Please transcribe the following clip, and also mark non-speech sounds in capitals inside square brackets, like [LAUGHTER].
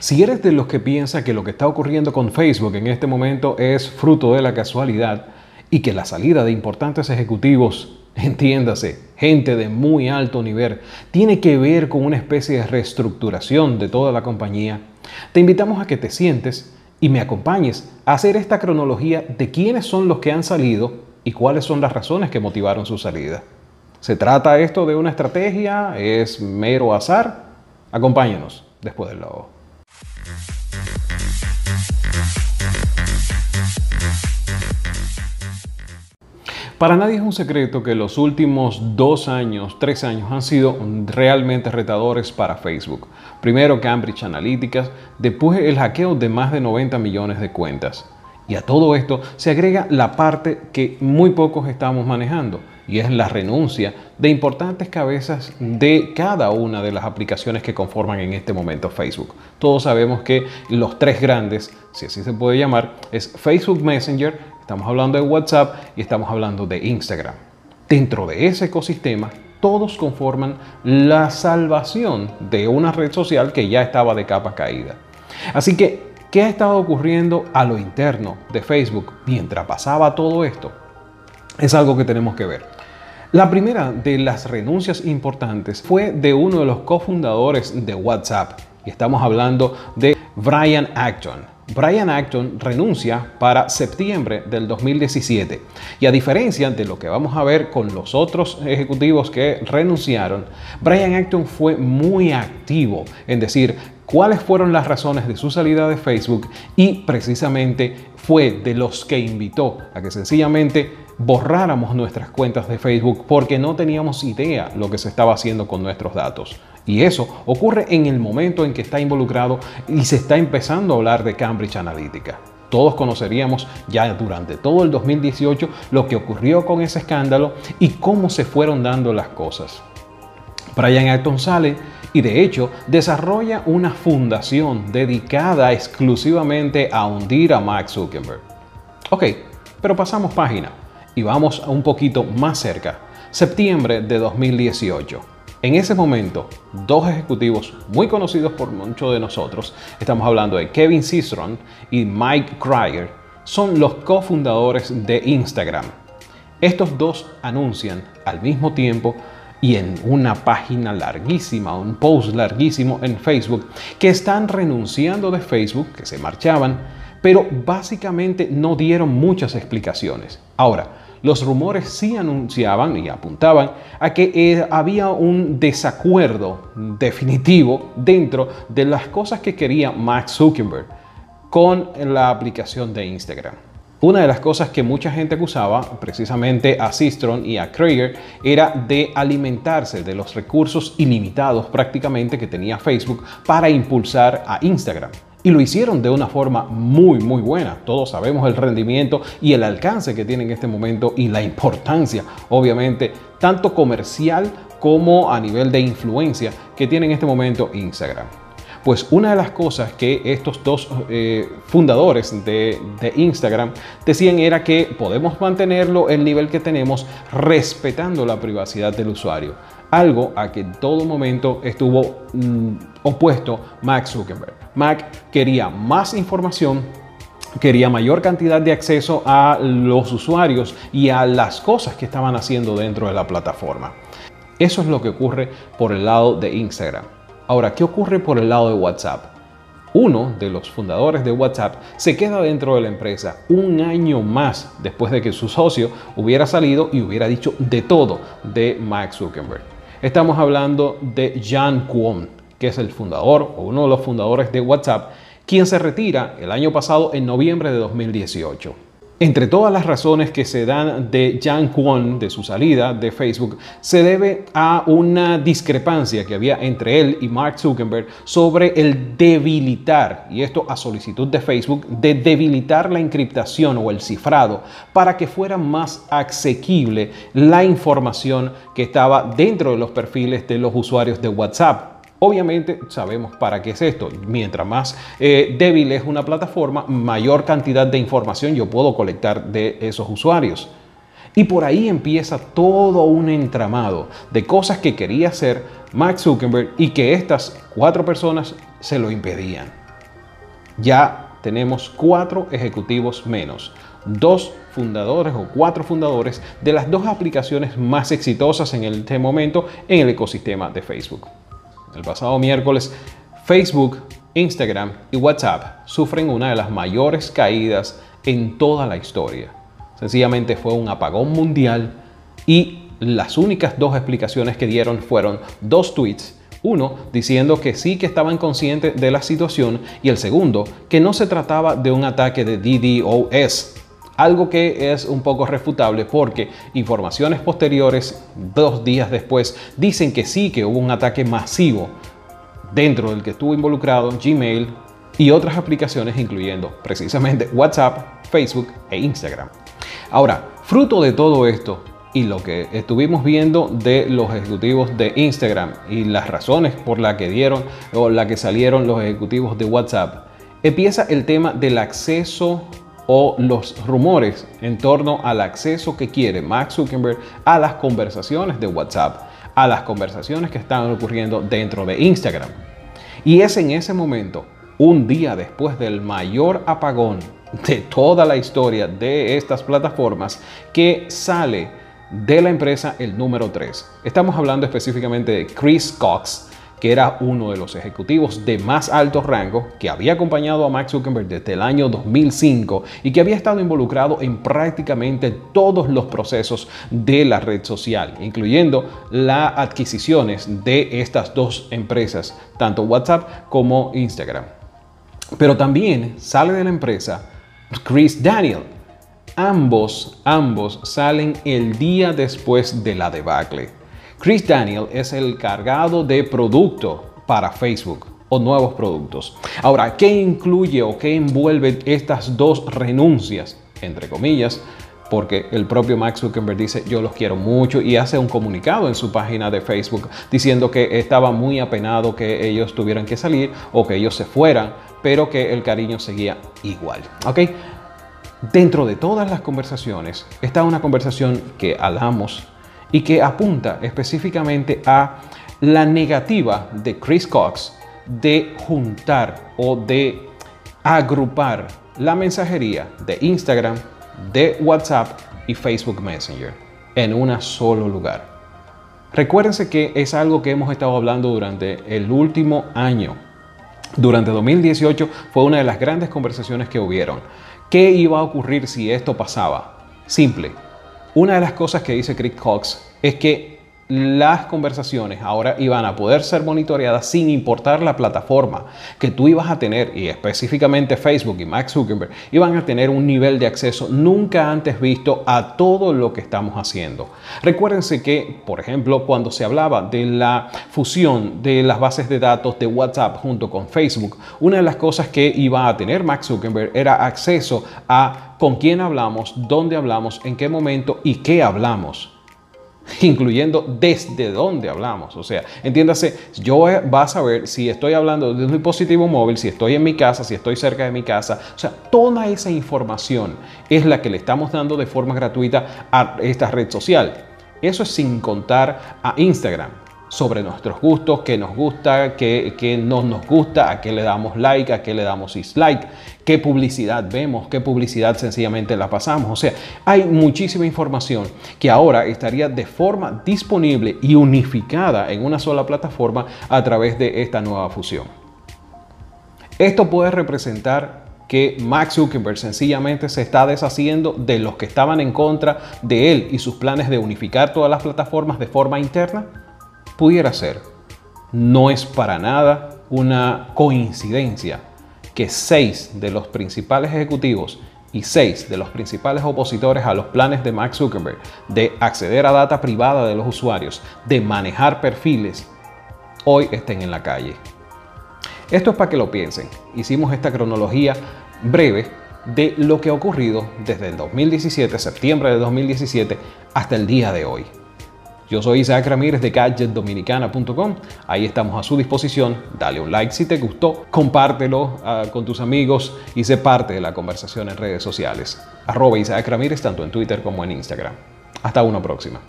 Si eres de los que piensa que lo que está ocurriendo con Facebook en este momento es fruto de la casualidad y que la salida de importantes ejecutivos, [LAUGHS] entiéndase, gente de muy alto nivel, tiene que ver con una especie de reestructuración de toda la compañía, te invitamos a que te sientes y me acompañes a hacer esta cronología de quiénes son los que han salido y cuáles son las razones que motivaron su salida. ¿Se trata esto de una estrategia? ¿Es mero azar? Acompáñanos después del logo. Para nadie es un secreto que los últimos dos años, tres años han sido realmente retadores para Facebook. Primero Cambridge Analytica, después el hackeo de más de 90 millones de cuentas. Y a todo esto se agrega la parte que muy pocos estamos manejando, y es la renuncia de importantes cabezas de cada una de las aplicaciones que conforman en este momento Facebook. Todos sabemos que los tres grandes, si así se puede llamar, es Facebook Messenger, Estamos hablando de WhatsApp y estamos hablando de Instagram. Dentro de ese ecosistema, todos conforman la salvación de una red social que ya estaba de capa caída. Así que, ¿qué ha estado ocurriendo a lo interno de Facebook mientras pasaba todo esto? Es algo que tenemos que ver. La primera de las renuncias importantes fue de uno de los cofundadores de WhatsApp. Y estamos hablando de Brian Acton. Brian Acton renuncia para septiembre del 2017 y a diferencia de lo que vamos a ver con los otros ejecutivos que renunciaron, Brian Acton fue muy activo en decir cuáles fueron las razones de su salida de Facebook y precisamente fue de los que invitó a que sencillamente borráramos nuestras cuentas de Facebook porque no teníamos idea lo que se estaba haciendo con nuestros datos. Y eso ocurre en el momento en que está involucrado y se está empezando a hablar de Cambridge Analytica. Todos conoceríamos ya durante todo el 2018 lo que ocurrió con ese escándalo y cómo se fueron dando las cosas. Brian Acton sale y de hecho desarrolla una fundación dedicada exclusivamente a hundir a Mark Zuckerberg. Ok, pero pasamos página y vamos un poquito más cerca. Septiembre de 2018. En ese momento, dos ejecutivos muy conocidos por muchos de nosotros, estamos hablando de Kevin Systrom y Mike Krieger, son los cofundadores de Instagram. Estos dos anuncian al mismo tiempo y en una página larguísima, un post larguísimo en Facebook, que están renunciando de Facebook, que se marchaban, pero básicamente no dieron muchas explicaciones. Ahora, los rumores sí anunciaban y apuntaban a que eh, había un desacuerdo definitivo dentro de las cosas que quería Mark Zuckerberg con la aplicación de Instagram. Una de las cosas que mucha gente acusaba precisamente a Sistron y a Krieger era de alimentarse de los recursos ilimitados prácticamente que tenía Facebook para impulsar a Instagram. Y lo hicieron de una forma muy, muy buena. Todos sabemos el rendimiento y el alcance que tiene en este momento y la importancia, obviamente, tanto comercial como a nivel de influencia que tiene en este momento Instagram. Pues una de las cosas que estos dos eh, fundadores de, de, Instagram decían era que podemos mantenerlo el nivel que tenemos respetando la privacidad del usuario algo a que en todo momento estuvo mm, opuesto Max Zuckerberg. Mac quería más información, quería mayor cantidad de acceso a los usuarios y a las cosas que estaban haciendo dentro de la plataforma. Eso es lo que ocurre por el lado de Instagram. Ahora, ¿qué ocurre por el lado de WhatsApp? Uno de los fundadores de WhatsApp se queda dentro de la empresa un año más después de que su socio hubiera salido y hubiera dicho de todo de Max Zuckerberg. Estamos hablando de Jan Kwon, que es el fundador o uno de los fundadores de WhatsApp, quien se retira el año pasado en noviembre de 2018. Entre todas las razones que se dan de Jan Kwon, de su salida de Facebook, se debe a una discrepancia que había entre él y Mark Zuckerberg sobre el debilitar, y esto a solicitud de Facebook, de debilitar la encriptación o el cifrado para que fuera más asequible la información que estaba dentro de los perfiles de los usuarios de WhatsApp. Obviamente sabemos para qué es esto. Mientras más eh, débil es una plataforma, mayor cantidad de información yo puedo colectar de esos usuarios. Y por ahí empieza todo un entramado de cosas que quería hacer Max Zuckerberg y que estas cuatro personas se lo impedían. ya tenemos cuatro ejecutivos menos, dos fundadores o cuatro fundadores de las dos aplicaciones más exitosas en este momento en el ecosistema de Facebook. El pasado miércoles, Facebook, Instagram y WhatsApp sufren una de las mayores caídas en toda la historia. Sencillamente fue un apagón mundial y las únicas dos explicaciones que dieron fueron dos tweets uno, diciendo que sí que estaban conscientes de la situación y el segundo, que no se trataba de un ataque de DDoS. Algo que es un poco refutable porque informaciones posteriores, dos días después, dicen que sí que hubo un ataque masivo dentro del que estuvo involucrado Gmail y otras aplicaciones incluyendo precisamente WhatsApp, Facebook e Instagram. Ahora, fruto de todo esto, y lo que estuvimos viendo de los ejecutivos de Instagram y las razones por las que dieron o la que salieron los ejecutivos de WhatsApp, empieza el tema del acceso o los rumores en torno al acceso que quiere Max Zuckerberg a las conversaciones de WhatsApp, a las conversaciones que están ocurriendo dentro de Instagram. Y es en ese momento, un día después del mayor apagón de toda la historia de estas plataformas, que sale de la empresa el número 3. Estamos hablando específicamente de Chris Cox, que era uno de los ejecutivos de más alto rango, que había acompañado a Max Zuckerberg desde el año 2005 y que había estado involucrado en prácticamente todos los procesos de la red social, incluyendo las adquisiciones de estas dos empresas, tanto WhatsApp como Instagram. Pero también sale de la empresa Chris Daniel, ambos, ambos salen el día después de la debacle. Chris Daniel es el cargado de producto para Facebook o nuevos productos. Ahora, ¿qué incluye o qué envuelve estas dos renuncias? Entre comillas, porque el propio Max Zuckerberg dice yo los quiero mucho y hace un comunicado en su página de Facebook diciendo que estaba muy apenado que ellos tuvieran que salir o que ellos se fueran, pero que el cariño seguía igual. ¿Ok? Dentro de todas las conversaciones está una conversación que hablamos y que apunta específicamente a la negativa de Chris Cox de juntar o de agrupar la mensajería de Instagram, de WhatsApp y Facebook Messenger en un solo lugar. Recuérdense que es algo que hemos estado hablando durante el último año. Durante 2018 fue una de las grandes conversaciones que hubieron. ¿Qué iba a ocurrir si esto pasaba? Simple. Una de las cosas que dice Chris Cox es que las conversaciones ahora iban a poder ser monitoreadas sin importar la plataforma que tú ibas a tener y específicamente Facebook y Max Zuckerberg iban a tener un nivel de acceso nunca antes visto a todo lo que estamos haciendo. Recuérdense que, por ejemplo, cuando se hablaba de la fusión de las bases de datos de WhatsApp junto con Facebook, una de las cosas que iba a tener Max Zuckerberg era acceso a con quién hablamos, dónde hablamos, en qué momento y qué hablamos [LAUGHS] incluyendo desde dónde hablamos. O sea, entiéndase, yo va a saber si estoy hablando de un dispositivo móvil, si estoy en mi casa, si estoy cerca de mi casa. O sea, toda esa información es la que le estamos dando de forma gratuita a esta red social. Eso es sin contar a Instagram sobre nuestros gustos, qué nos gusta, qué, no nos gusta, a qué le damos like, a qué le damos dislike, qué publicidad vemos, qué publicidad sencillamente la pasamos. O sea, hay muchísima información que ahora estaría de forma disponible y unificada en una sola plataforma a través de esta nueva fusión. Esto puede representar que Max Zuckerberg sencillamente se está deshaciendo de los que estaban en contra de él y sus planes de unificar todas las plataformas de forma interna pudiera ser. No es para nada una coincidencia que seis de los principales ejecutivos y seis de los principales opositores a los planes de Max Zuckerberg de acceder a data privada de los usuarios, de manejar perfiles, hoy estén en la calle. Esto es para que lo piensen. Hicimos esta cronología breve de lo que ha ocurrido desde el 2017, septiembre de 2017, hasta el día de hoy. Yo soy Isaac Ramírez de gadgetdominicana.com. Ahí estamos a su disposición. Dale un like si te gustó, compártelo ah, con tus amigos y sé parte de la conversación en redes sociales. Arroba Isaac Ramírez tanto en Twitter como en Instagram. Hasta una próxima.